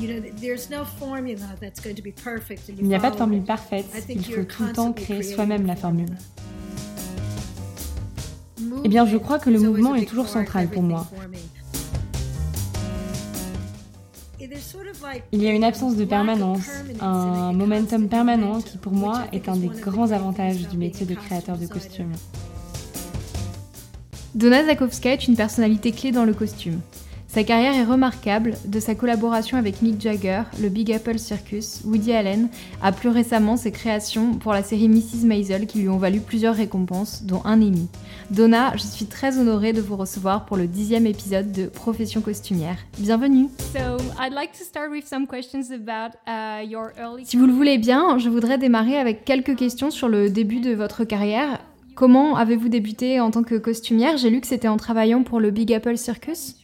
Il n'y a pas de formule parfaite, il faut tout le temps créer soi-même la formule. Eh bien, je crois que le mouvement est toujours central pour moi. Il y a une absence de permanence, un momentum permanent qui pour moi est un des grands avantages du métier de créateur de costumes. Donna Zakowska est une personnalité clé dans le costume. Sa carrière est remarquable, de sa collaboration avec Mick Jagger, le Big Apple Circus, Woody Allen, à plus récemment ses créations pour la série Mrs. Maisel qui lui ont valu plusieurs récompenses, dont un Emmy. Donna, je suis très honorée de vous recevoir pour le dixième épisode de Profession costumière. Bienvenue Si vous le voulez bien, je voudrais démarrer avec quelques questions sur le début de votre carrière. Comment avez-vous débuté en tant que costumière? J'ai lu que c'était en travaillant pour le Big Apple Circus.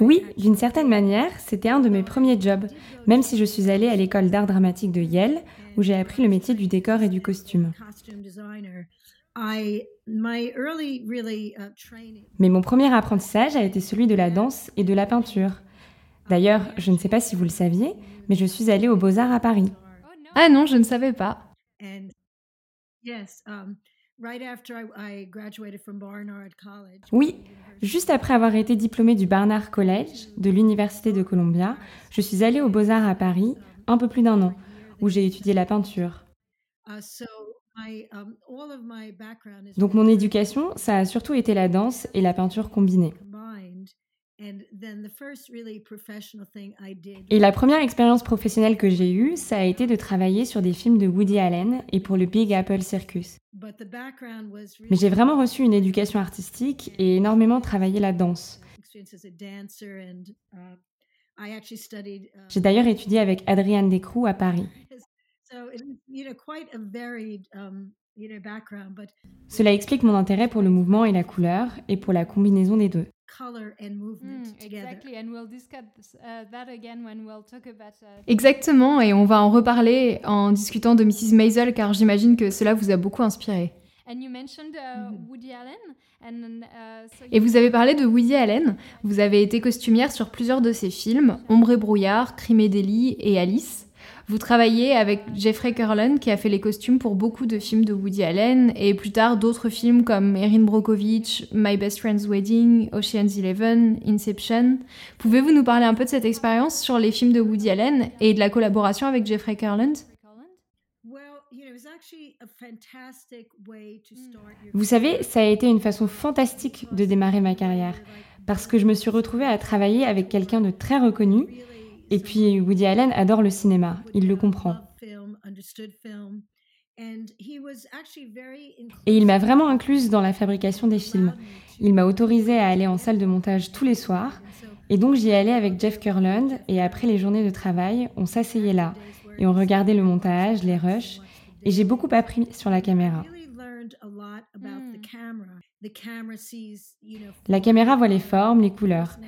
Oui, d'une certaine manière, c'était un de mes premiers jobs, même si je suis allée à l'école d'art dramatique de Yale, où j'ai appris le métier du décor et du costume. Uh, Mais mon premier apprentissage a été celui de la danse et de la peinture. D'ailleurs, je ne sais pas si vous le saviez, mais je suis allée aux Beaux-Arts à Paris. Ah non, je ne savais pas. Oui, juste après avoir été diplômée du Barnard College de l'Université de Columbia, je suis allée aux Beaux-Arts à Paris un peu plus d'un an, où j'ai étudié la peinture. Uh, um, Donc mon éducation, ça a surtout été la danse et la peinture combinée. Et la première expérience professionnelle que j'ai eue, ça a été de travailler sur des films de Woody Allen et pour le Big Apple Circus. Mais j'ai vraiment reçu une éducation artistique et énormément travaillé la danse. Uh, uh, j'ai d'ailleurs étudié avec Adrienne Descroux à Paris. Cela explique mon intérêt pour le mouvement et la couleur et pour la combinaison des deux. Exactement, et on va en reparler en discutant de Mrs. Maisel, car j'imagine que cela vous a beaucoup inspiré. Uh, mm-hmm. uh, et vous avez parlé de Woody Allen. Vous avez été costumière sur plusieurs de ses films, Ombre et brouillard, Crime et délit et Alice. Vous travaillez avec Jeffrey Kurland qui a fait les costumes pour beaucoup de films de Woody Allen et plus tard d'autres films comme Erin Brockovich, My Best Friend's Wedding, Ocean's Eleven, Inception. Pouvez-vous nous parler un peu de cette expérience sur les films de Woody Allen et de la collaboration avec Jeffrey Kurland Vous savez, ça a été une façon fantastique de démarrer ma carrière parce que je me suis retrouvée à travailler avec quelqu'un de très reconnu et puis Woody Allen adore le cinéma, il le comprend. Et il m'a vraiment incluse dans la fabrication des films. Il m'a autorisé à aller en salle de montage tous les soirs. Et donc j'y allais avec Jeff Kurland et après les journées de travail, on s'asseyait là et on regardait le montage, les rushs. Et j'ai beaucoup appris sur la caméra. La caméra voit les formes, les couleurs.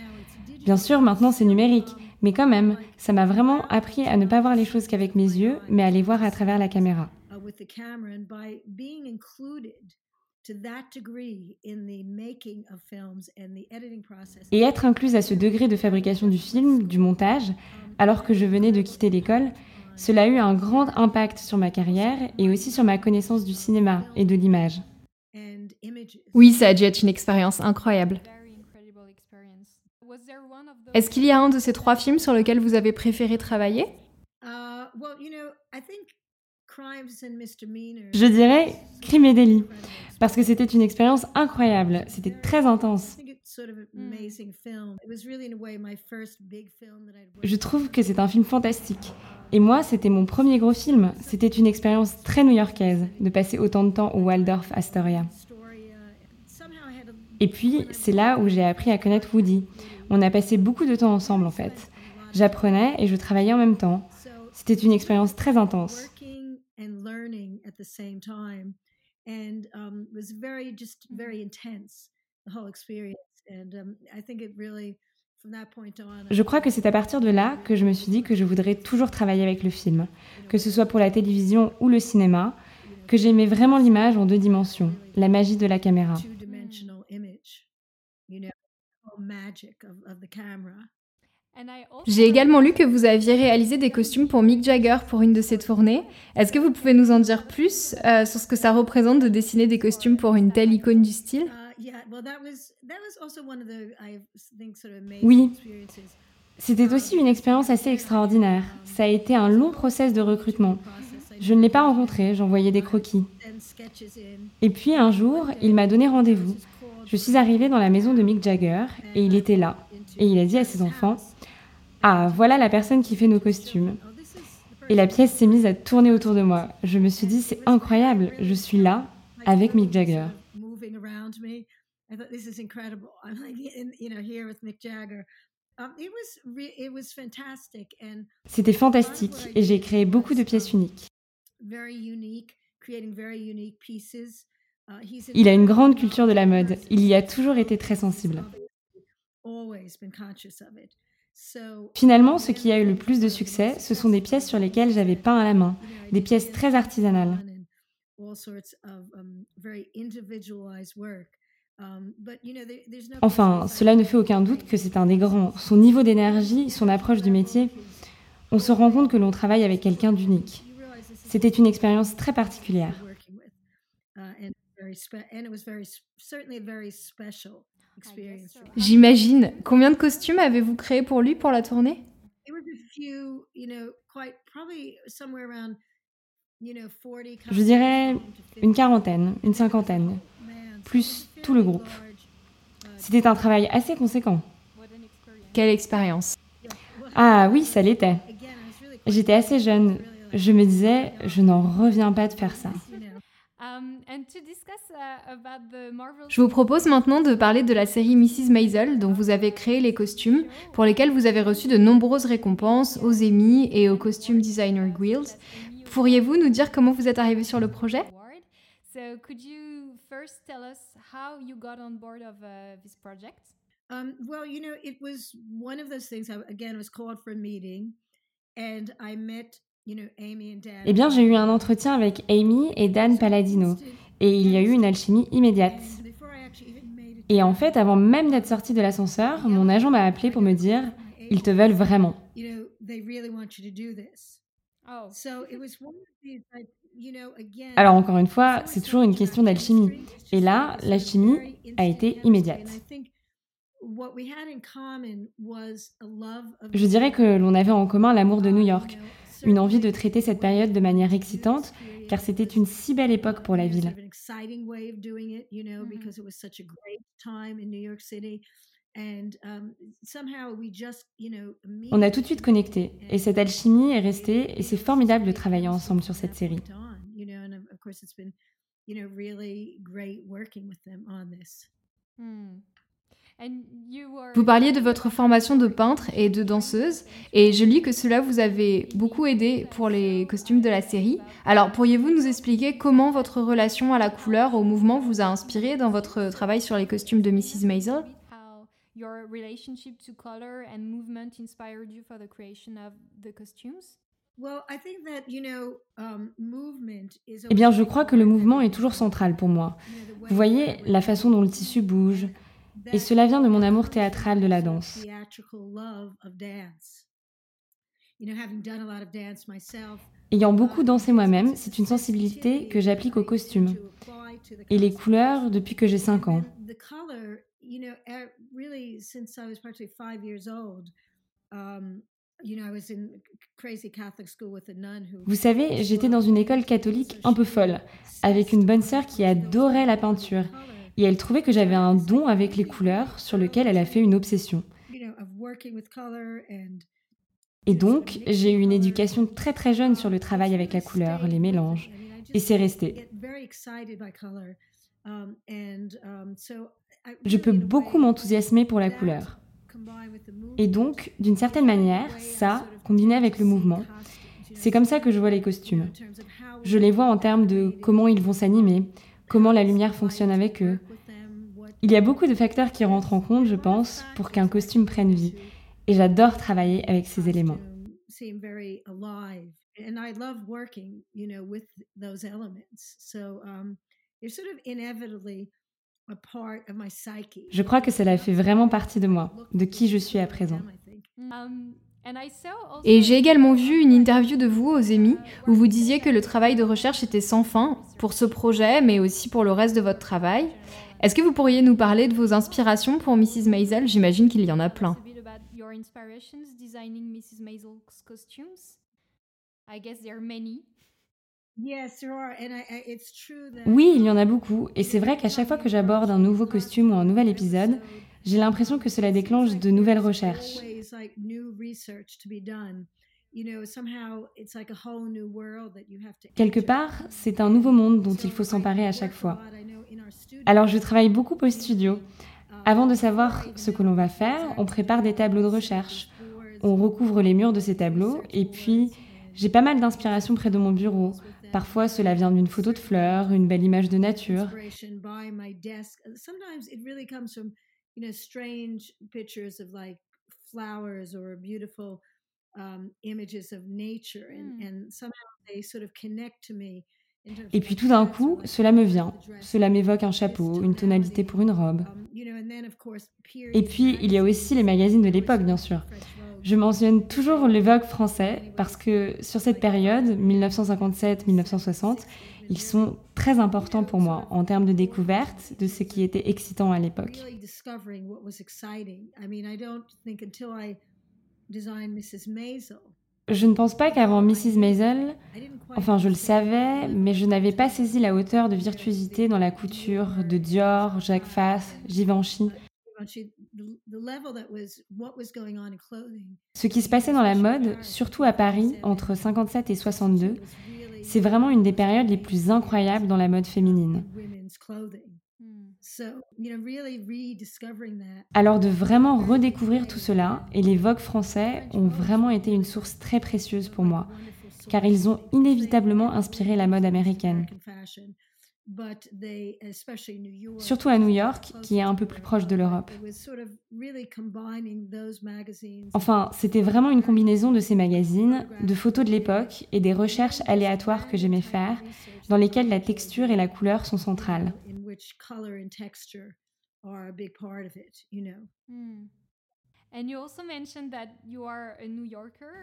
Bien sûr, maintenant c'est numérique, mais quand même, ça m'a vraiment appris à ne pas voir les choses qu'avec mes yeux, mais à les voir à travers la caméra. Et être incluse à ce degré de fabrication du film, du montage, alors que je venais de quitter l'école, cela a eu un grand impact sur ma carrière et aussi sur ma connaissance du cinéma et de l'image. Oui, ça a dû être une expérience incroyable. Est-ce qu'il y a un de ces trois films sur lequel vous avez préféré travailler? Uh, Je dirais Crime et délit, parce que c'était une expérience incroyable, c'était très intense. Je trouve que c'est un film fantastique. Et moi, c'était mon premier gros film. C'était une expérience très new-yorkaise de passer autant de temps au Waldorf Astoria. Et puis, c'est là où j'ai appris à connaître Woody. On a passé beaucoup de temps ensemble en fait. J'apprenais et je travaillais en même temps. C'était une expérience très intense. Je crois que c'est à partir de là que je me suis dit que je voudrais toujours travailler avec le film, que ce soit pour la télévision ou le cinéma, que j'aimais vraiment l'image en deux dimensions, la magie de la caméra. J'ai également lu que vous aviez réalisé des costumes pour Mick Jagger pour une de ses tournées. Est-ce que vous pouvez nous en dire plus euh, sur ce que ça représente de dessiner des costumes pour une telle icône du style? Oui, c'était aussi une expérience assez extraordinaire. Ça a été un long process de recrutement. Je ne l'ai pas rencontré, j'envoyais des croquis. Et puis un jour, il m'a donné rendez-vous. Je suis arrivée dans la maison de Mick Jagger et il était là. Et il a dit à ses enfants Ah, voilà la personne qui fait nos costumes. Et la pièce s'est mise à tourner autour de moi. Je me suis dit C'est incroyable, je suis là avec Mick Jagger. C'était fantastique et j'ai créé beaucoup de pièces uniques. Il a une grande culture de la mode. Il y a toujours été très sensible. Finalement, ce qui a eu le plus de succès, ce sont des pièces sur lesquelles j'avais peint à la main, des pièces très artisanales. Enfin, cela ne fait aucun doute que c'est un des grands. Son niveau d'énergie, son approche du métier, on se rend compte que l'on travaille avec quelqu'un d'unique. C'était une expérience très particulière. J'imagine. Combien de costumes avez-vous créé pour lui pour la tournée? Je dirais une quarantaine, une cinquantaine, plus tout le groupe. C'était un travail assez conséquent. Quelle expérience Ah oui, ça l'était. J'étais assez jeune. Je me disais, je n'en reviens pas de faire ça. Um, uh, Je vous propose maintenant de parler de la série Mrs. Maisel, dont vous avez créé les costumes, pour lesquels vous avez reçu de nombreuses récompenses aux Emmy et au Costume Designer Guild. Pourriez-vous nous dire comment vous êtes arrivé sur le projet? Um, well, you know, it was one of those things. Again, I was called for a meeting, and I met eh bien, j'ai eu un entretien avec Amy et Dan Palladino, et il y a eu une alchimie immédiate. Et en fait, avant même d'être sorti de l'ascenseur, mon agent m'a appelé pour me dire ils te veulent vraiment. Alors encore une fois, c'est toujours une question d'alchimie. Et là, l'alchimie a été immédiate. Je dirais que l'on avait en commun l'amour de New York, une envie de traiter cette période de manière excitante, car c'était une si belle époque pour la ville. On a tout de suite connecté, et cette alchimie est restée, et c'est formidable de travailler ensemble sur cette série. Vous parliez de votre formation de peintre et de danseuse, et je lis que cela vous avait beaucoup aidé pour les costumes de la série. Alors, pourriez-vous nous expliquer comment votre relation à la couleur, au mouvement, vous a inspiré dans votre travail sur les costumes de Mrs. Maisel? Eh bien, je crois que le mouvement est toujours central pour moi. Vous voyez la façon dont le tissu bouge, et cela vient de mon amour théâtral de la danse. Ayant beaucoup dansé moi-même, c'est une sensibilité que j'applique aux costumes et les couleurs depuis que j'ai 5 ans. Vous savez, j'étais dans une école catholique un peu folle, avec une bonne sœur qui adorait la peinture et elle trouvait que j'avais un don avec les couleurs sur lequel elle a fait une obsession. Et donc, j'ai eu une éducation très très jeune sur le travail avec la couleur, les mélanges, et c'est resté. Je peux beaucoup m'enthousiasmer pour la couleur. Et donc, d'une certaine manière, ça, combiné avec le mouvement, c'est comme ça que je vois les costumes. Je les vois en termes de comment ils vont s'animer, comment la lumière fonctionne avec eux, il y a beaucoup de facteurs qui rentrent en compte, je pense, pour qu'un costume prenne vie. Et j'adore travailler avec ces éléments. Je crois que cela fait vraiment partie de moi, de qui je suis à présent. Um, Et j'ai également vu une interview de vous aux EMI où vous disiez que le travail de recherche était sans fin pour ce projet, mais aussi pour le reste de votre travail. Est-ce que vous pourriez nous parler de vos inspirations pour Mrs. Maisel? J'imagine qu'il y en a plein. Oui, il y en a beaucoup, et c'est vrai qu'à chaque fois que j'aborde un nouveau costume ou un nouvel épisode, j'ai l'impression que cela déclenche de nouvelles recherches. Quelque part, c'est un nouveau monde dont il faut s'emparer à chaque fois. Alors je travaille beaucoup au studio. Avant de savoir ce que l'on va faire, on prépare des tableaux de recherche. On recouvre les murs de ces tableaux et puis j'ai pas mal d'inspiration près de mon bureau. Parfois, cela vient d'une photo de fleurs, une belle image de nature. Et puis tout d'un coup, cela me vient. Cela m'évoque un chapeau, une tonalité pour une robe. Et puis, il y a aussi les magazines de l'époque, bien sûr. Je mentionne toujours le Vogue français parce que sur cette période, 1957-1960, ils sont très importants pour moi en termes de découverte de ce qui était excitant à l'époque. Je ne pense pas qu'avant Mrs. Maisel, enfin je le savais, mais je n'avais pas saisi la hauteur de virtuosité dans la couture de Dior, Jacques Fass, Givenchy. Ce qui se passait dans la mode, surtout à Paris, entre 57 et 62, c'est vraiment une des périodes les plus incroyables dans la mode féminine. Alors de vraiment redécouvrir tout cela, et les Vogue français ont vraiment été une source très précieuse pour moi, car ils ont inévitablement inspiré la mode américaine. Surtout à New York, qui est un peu plus proche de l'Europe. Enfin, c'était vraiment une combinaison de ces magazines, de photos de l'époque et des recherches aléatoires que j'aimais faire, dans lesquelles la texture et la couleur sont centrales.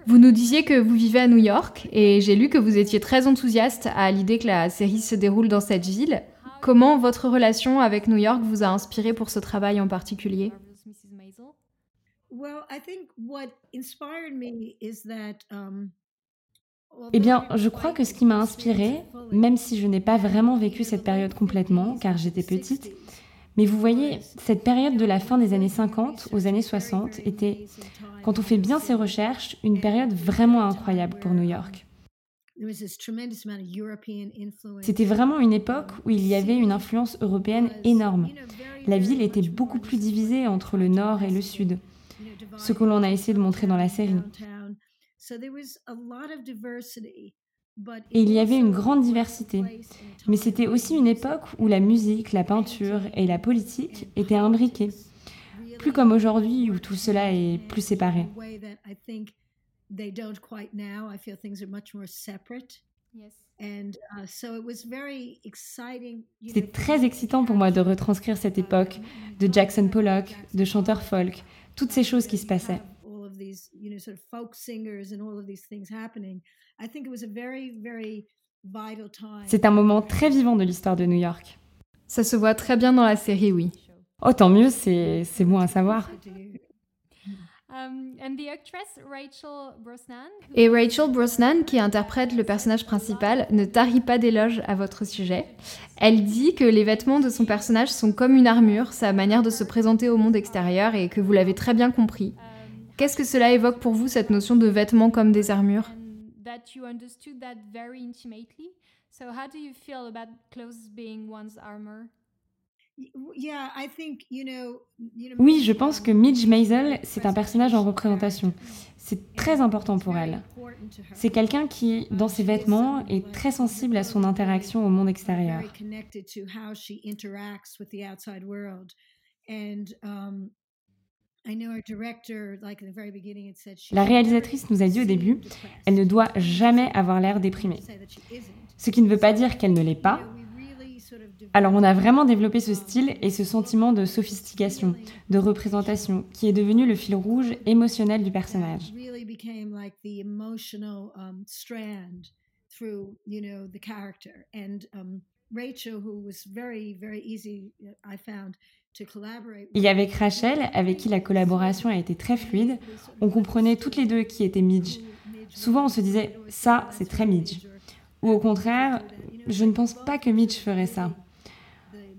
Vous nous disiez que vous vivez à New York et j'ai lu que vous étiez très enthousiaste à l'idée que la série se déroule dans cette ville. Comment votre relation avec New York vous a inspiré pour ce travail en particulier? Eh bien, je crois que ce qui m'a inspiré, même si je n'ai pas vraiment vécu cette période complètement, car j'étais petite, mais vous voyez, cette période de la fin des années 50 aux années 60 était, quand on fait bien ses recherches, une période vraiment incroyable pour New York. C'était vraiment une époque où il y avait une influence européenne énorme. La ville était beaucoup plus divisée entre le nord et le sud, ce que l'on a essayé de montrer dans la série. Et il y avait une grande diversité. Mais c'était aussi une époque où la musique, la peinture et la politique étaient imbriquées. Plus comme aujourd'hui où tout cela est plus séparé. C'est très excitant pour moi de retranscrire cette époque, de Jackson Pollock, de chanteurs folk, toutes ces choses qui se passaient. C'est un moment très vivant de l'histoire de New York. Ça se voit très bien dans la série, oui. Oh, tant mieux, c'est bon à savoir. Um, Et Rachel Brosnan, qui interprète le personnage principal, ne tarit pas d'éloges à votre sujet. Elle dit que les vêtements de son personnage sont comme une armure, sa manière de se présenter au monde extérieur, et que vous l'avez très bien compris. Qu'est-ce que cela évoque pour vous, cette notion de vêtements comme des armures oui, je pense que Midge Maisel, c'est un personnage en représentation. C'est très important pour elle. C'est quelqu'un qui, dans ses vêtements, est très sensible à son interaction au monde extérieur. La réalisatrice nous a dit au début, elle ne doit jamais avoir l'air déprimée. Ce qui ne veut pas dire qu'elle ne l'est pas, Alors on a vraiment développé ce style et ce sentiment de sophistication, de représentation, qui est devenu le fil rouge émotionnel du personnage. Et avec Rachel, avec qui la collaboration a été très fluide, on comprenait toutes les deux qui était Midge. Souvent on se disait ça c'est très Midge. Ou au contraire, je ne pense pas que Midge ferait ça.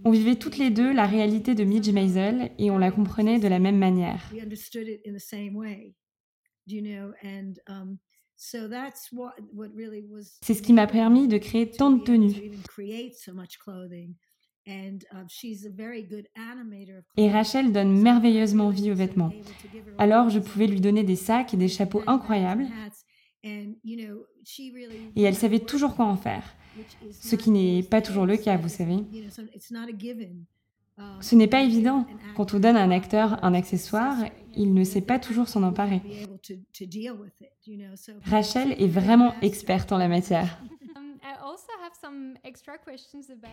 On vivait toutes les deux la réalité de Midge Maisel et on la comprenait de la même manière. C'est ce qui m'a permis de créer tant de tenues. Et Rachel donne merveilleusement vie aux vêtements. Alors je pouvais lui donner des sacs et des chapeaux incroyables. Et elle savait toujours quoi en faire, ce qui n'est pas toujours le cas, vous savez. Ce n'est pas évident. Quand on donne à un acteur un accessoire, il ne sait pas toujours s'en emparer. Rachel est vraiment experte en la matière.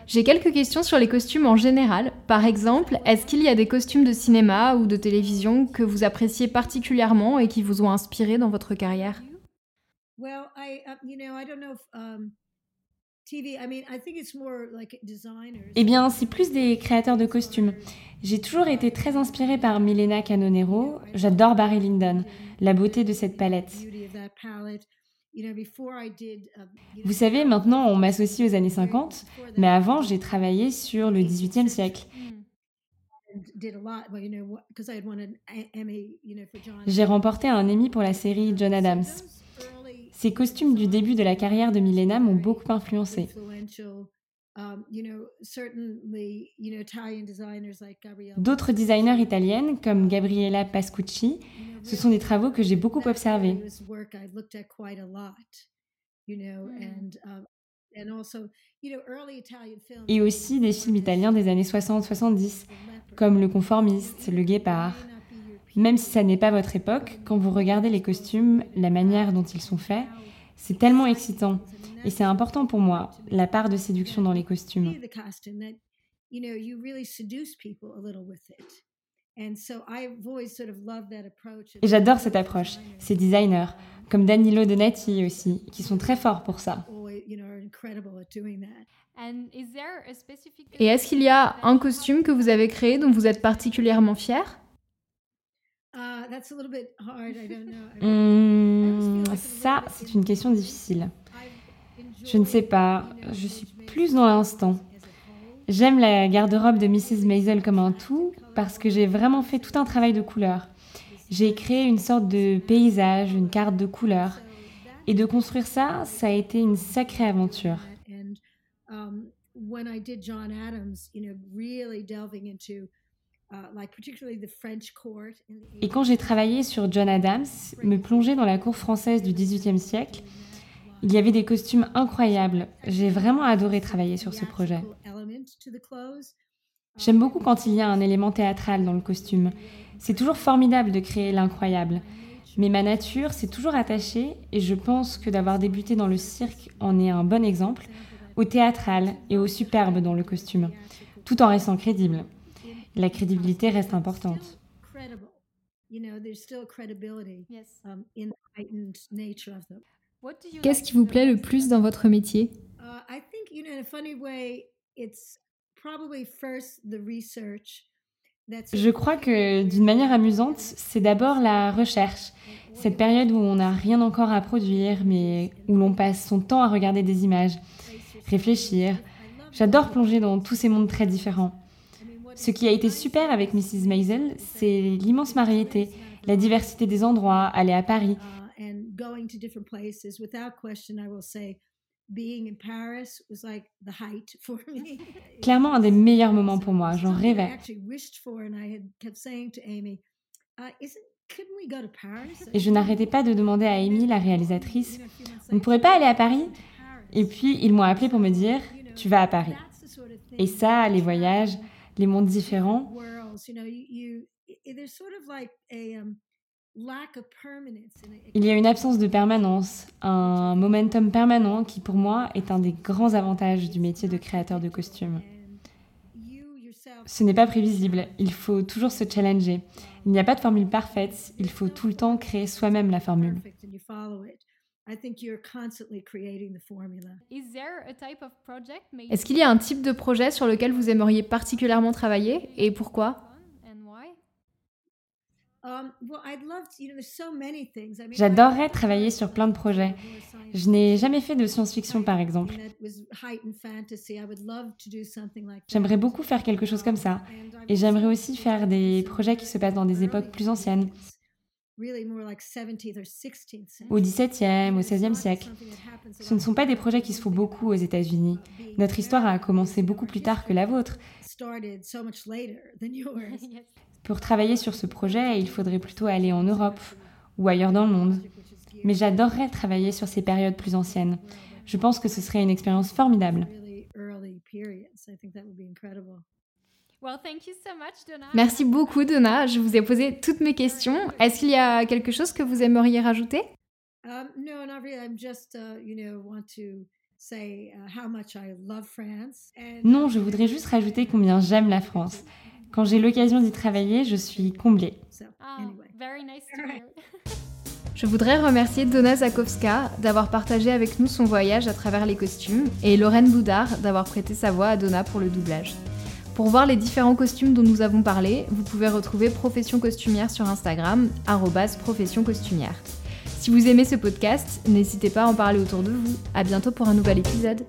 J'ai quelques questions sur les costumes en général. Par exemple, est-ce qu'il y a des costumes de cinéma ou de télévision que vous appréciez particulièrement et qui vous ont inspiré dans votre carrière? Eh bien, c'est plus des créateurs de costumes. J'ai toujours été très inspirée par Milena Canonero. J'adore Barry Lyndon, la beauté de cette palette. Vous savez, maintenant, on m'associe aux années 50, mais avant, j'ai travaillé sur le 18e siècle. J'ai remporté un Emmy pour la série John Adams. Ces costumes du début de la carrière de Milena m'ont beaucoup influencé. D'autres designers italiennes, comme Gabriella Pascucci, ce sont des travaux que j'ai beaucoup observés. Et aussi des films italiens des années 60-70, comme Le Conformiste, Le Guépard. Même si ça n'est pas votre époque, quand vous regardez les costumes, la manière dont ils sont faits, c'est tellement excitant. Et c'est important pour moi, la part de séduction dans les costumes. Et j'adore cette approche, ces designers, comme Danilo Donati aussi, qui sont très forts pour ça. Et est-ce qu'il y a un costume que vous avez créé dont vous êtes particulièrement fier Hmm, ça, c'est une question difficile. Je ne sais pas, je suis plus dans l'instant. J'aime la garde-robe de Mrs. Maisel comme un tout parce que j'ai vraiment fait tout un travail de couleur. J'ai créé une sorte de paysage, une carte de couleur. Et de construire ça, ça a été une sacrée aventure. Um, et quand j'ai travaillé sur John Adams, me plonger dans la cour française du XVIIIe siècle, il y avait des costumes incroyables. J'ai vraiment adoré travailler sur ce projet. J'aime beaucoup quand il y a un élément théâtral dans le costume. C'est toujours formidable de créer l'incroyable. Mais ma nature s'est toujours attachée, et je pense que d'avoir débuté dans le cirque en est un bon exemple, au théâtral et au superbe dans le costume, tout en restant crédible la crédibilité reste importante. Qu'est-ce qui vous plaît le plus dans votre métier? Je crois que d'une manière amusante, c'est d'abord la recherche. Cette période où on n'a rien encore à produire, mais où l'on passe son temps à regarder des images, réfléchir. J'adore plonger dans tous ces mondes très différents. Ce qui a été super avec Mrs. Maisel, c'est l'immense variété, la diversité des endroits, aller à Paris. Clairement un des meilleurs moments pour moi, j'en rêvais. Et je n'arrêtais pas de demander à Amy, la réalisatrice, on ne pourrait pas aller à Paris? Et puis ils m'ont appelé pour me dire, tu vas à Paris. Et ça, les voyages, les mondes différents. Il y a une absence de permanence, un momentum permanent qui pour moi est un des grands avantages du métier de créateur de costumes. Ce n'est pas prévisible, il faut toujours se challenger. Il n'y a pas de formule parfaite, il faut tout le temps créer soi-même la formule. Est-ce qu'il y a un type de projet sur lequel vous aimeriez particulièrement travailler et pourquoi? J'adorerais travailler sur plein de projets. Je n'ai jamais fait de science-fiction, par exemple. J'aimerais beaucoup faire quelque chose comme ça. Et j'aimerais aussi faire des projets qui se passent dans des époques plus anciennes, au XVIIe, au XVIe siècle. Ce ne sont pas des projets qui se font beaucoup aux États-Unis. Notre histoire a commencé beaucoup plus tard que la vôtre. Pour travailler sur ce projet, il faudrait plutôt aller en Europe ou ailleurs dans le monde. Mais j'adorerais travailler sur ces périodes plus anciennes. Je pense que ce serait une expérience formidable. Merci beaucoup, Donna. Je vous ai posé toutes mes questions. Est-ce qu'il y a quelque chose que vous aimeriez rajouter? Non, je voudrais juste rajouter combien j'aime la France. Quand j'ai l'occasion d'y travailler, je suis comblée. Ah, je voudrais remercier Donna Zakowska d'avoir partagé avec nous son voyage à travers les costumes et Lorraine Boudard d'avoir prêté sa voix à Donna pour le doublage. Pour voir les différents costumes dont nous avons parlé, vous pouvez retrouver Profession Costumière sur Instagram, profession costumière. Si vous aimez ce podcast, n'hésitez pas à en parler autour de vous. À bientôt pour un nouvel épisode.